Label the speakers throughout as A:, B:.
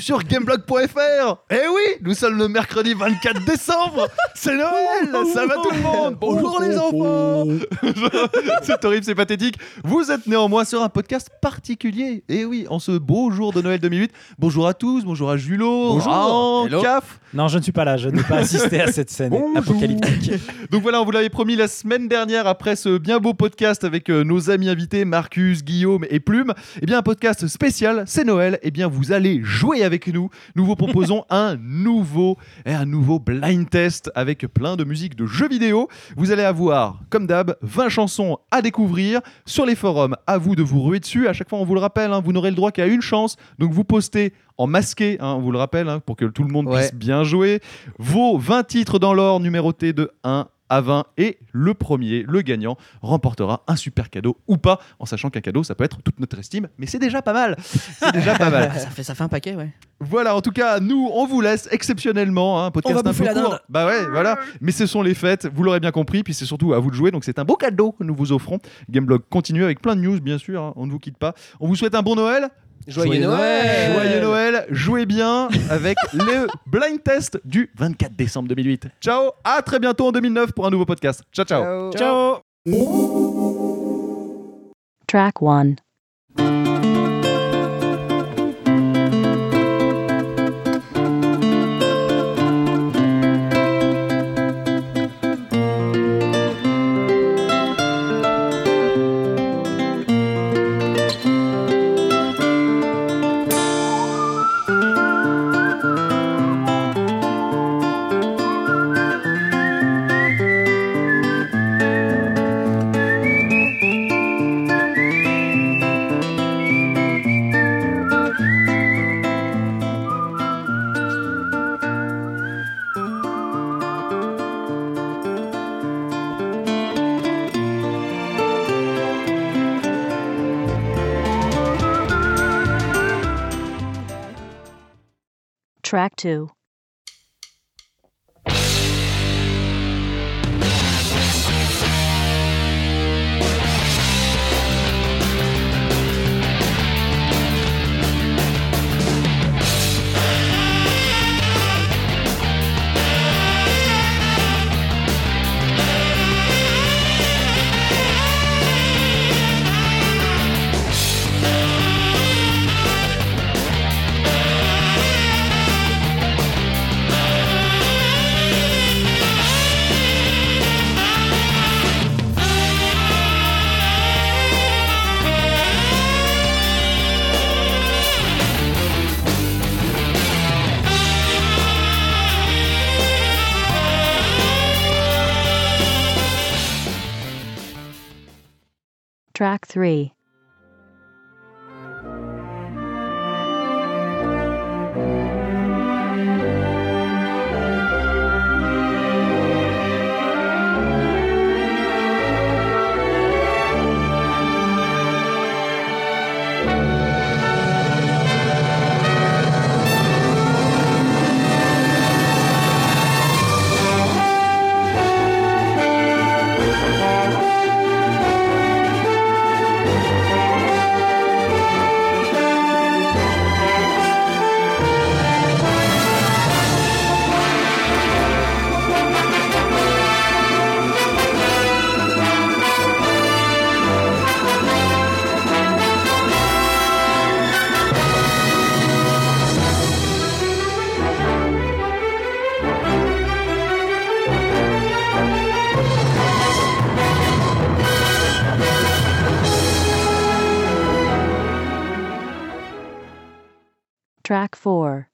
A: Sur gameblog.fr Eh oui, nous sommes le mercredi 24 décembre C'est Noël Ça va tout le monde Bonjour les enfants C'est horrible, c'est pathétique. Vous êtes néanmoins sur un podcast particulier. Et oui, en ce beau jour de Noël 2008. Bonjour à tous, bonjour à Julot,
B: Bonjour.
A: Caf.
C: Non, je ne suis pas là, je n'ai pas assisté à cette scène apocalyptique.
A: Donc voilà, on vous l'avait promis la semaine dernière après ce bien beau podcast avec euh, nos amis invités Marcus, Guillaume et Plume. Eh bien un podcast spécial, c'est Noël. Eh bien vous allez jouer avec nous. Nous vous proposons un nouveau et un nouveau blind test avec plein de musique de jeux vidéo. Vous allez avoir, comme d'hab, 20 chansons à découvrir sur les forums. À vous de vous ruer dessus. À chaque fois, on vous le rappelle, hein, vous n'aurez le droit qu'à une chance. Donc vous postez en masqué, hein, on vous le rappelle, hein, pour que tout le monde
B: Ouais.
A: puisse bien jouer. Vos 20 titres dans l'ordre numérotés de 1 à 20 et le premier, le gagnant, remportera un super cadeau ou pas, en sachant qu'un cadeau, ça peut être toute notre estime, mais c'est déjà pas mal. C'est déjà pas mal.
B: ça, fait, ça fait un paquet, ouais.
A: Voilà, en tout cas, nous, on vous laisse exceptionnellement. Hein, un podcast
B: On va
A: un peu
B: la
A: court.
B: dinde.
A: Bah ouais, voilà. Mais ce sont les fêtes, vous l'aurez bien compris, puis c'est surtout à vous de jouer. Donc c'est un beau cadeau que nous vous offrons. Gameblog continue avec plein de news, bien sûr. hein, on ne vous quitte pas. On vous souhaite un bon Noël.
B: Joyeux, Noël
A: Joyeux Noël, jouez bien avec le blind test du 24 décembre 2008. Ciao, à très bientôt en 2009 pour un nouveau podcast. Ciao, ciao.
C: Ciao
D: Track 1. Track Track 3. Track 4.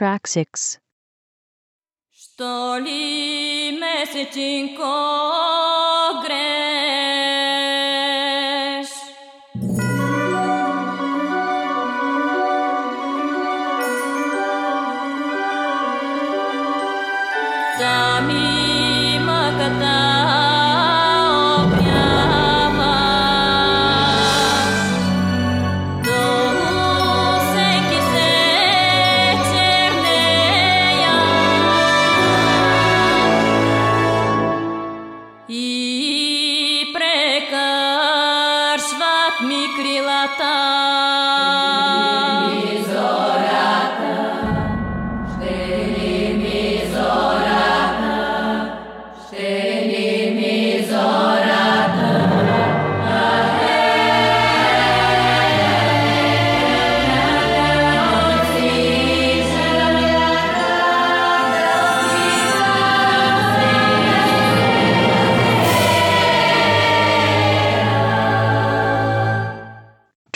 E: Track 6.
D: микрилата.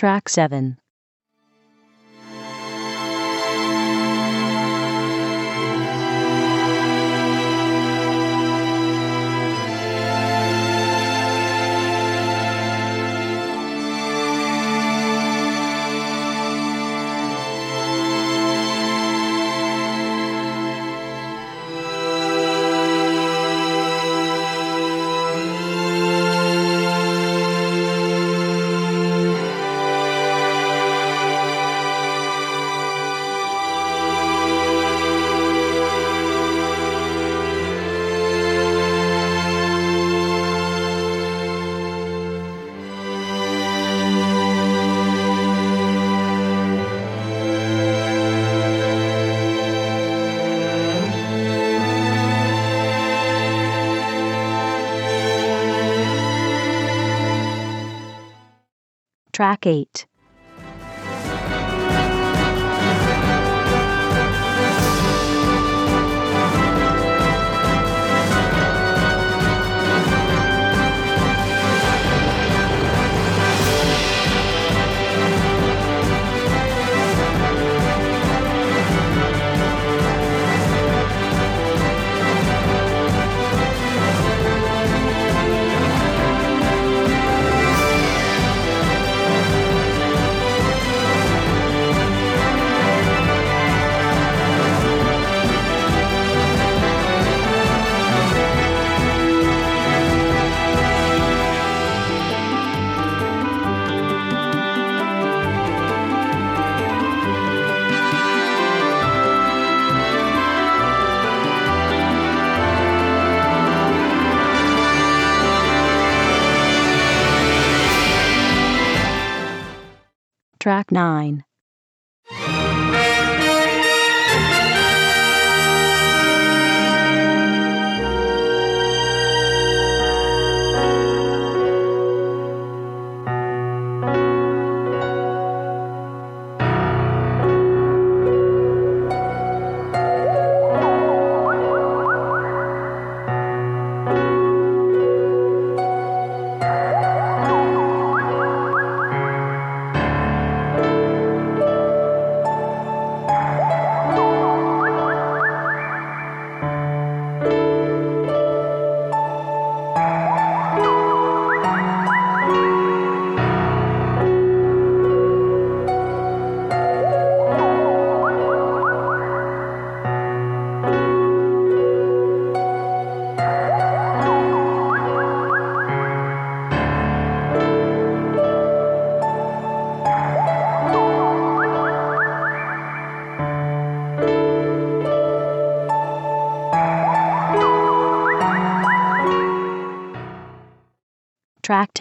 E: Track 7. Track 8. Track 9.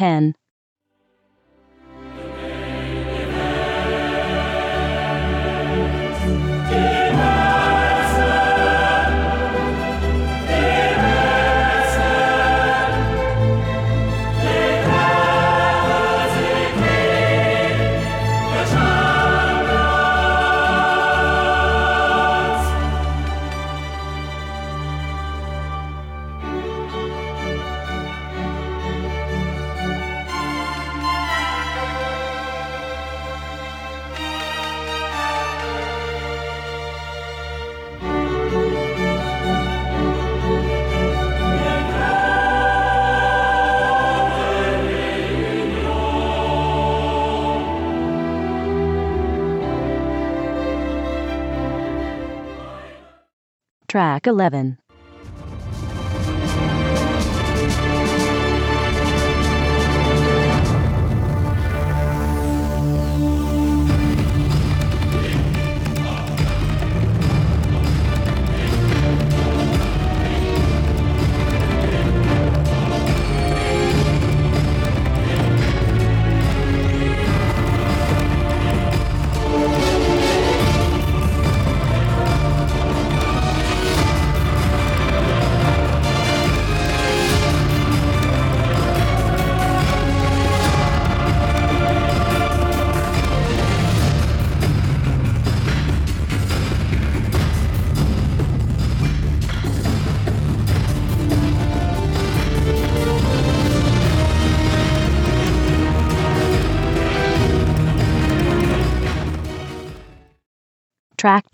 D: 10. Track 11.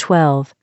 D: 12.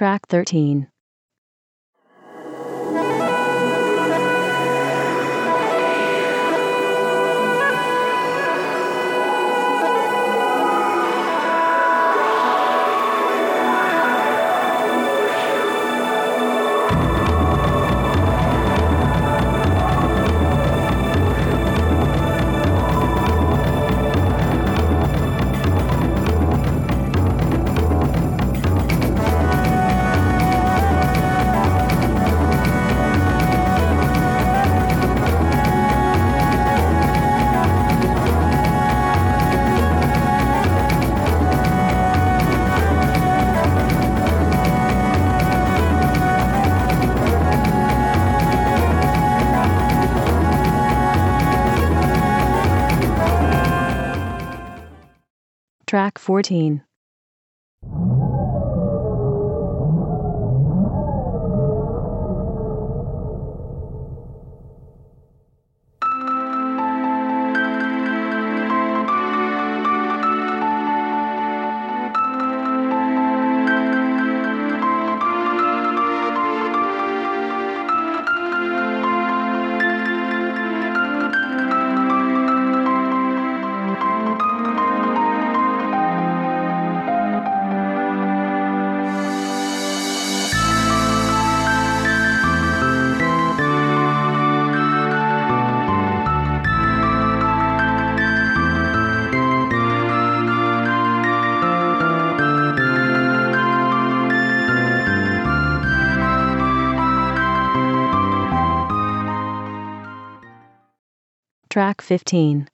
D: Track 13. 14. Track 15.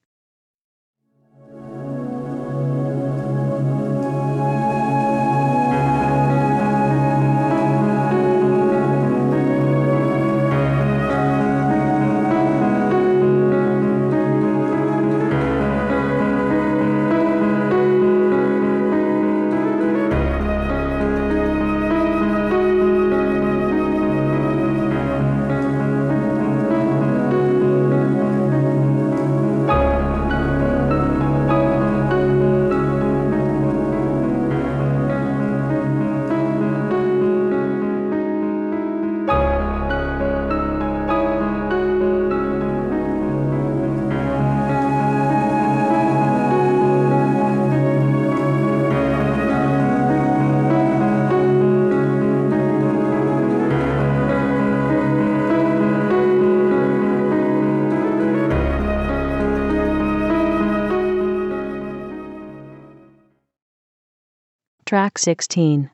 D: Track 16.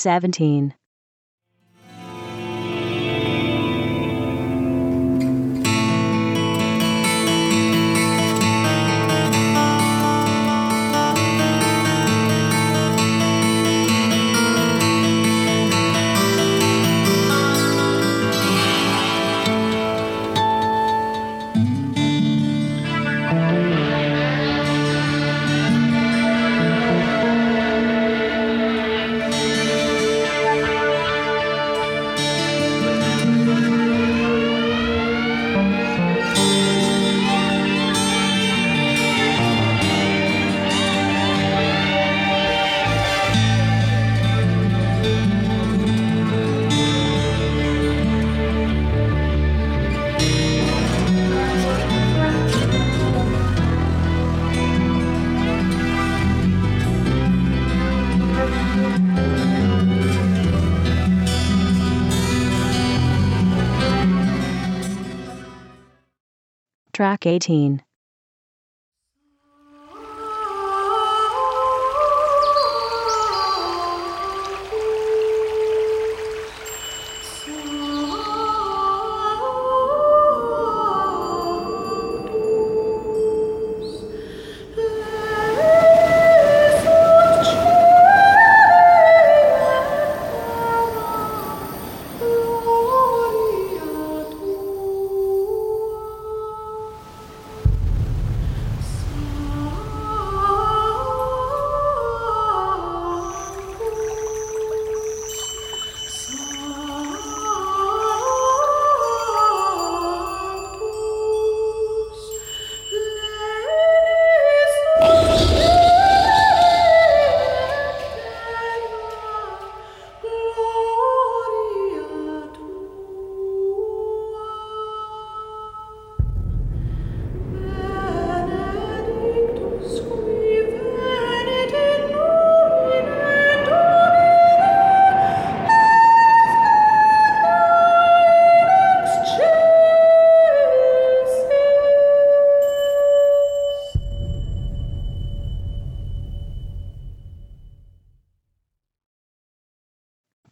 D: 17. Track 18.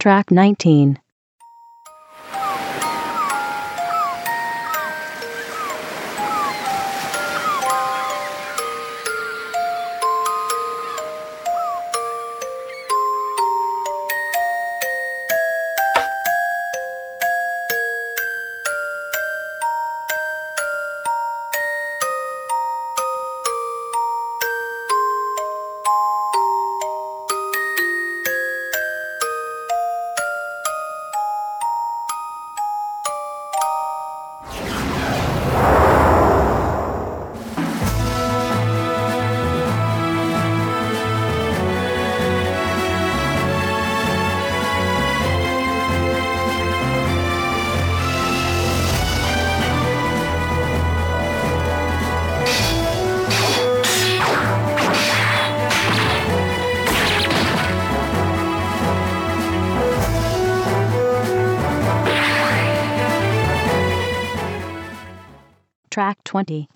D: Track 19. 20.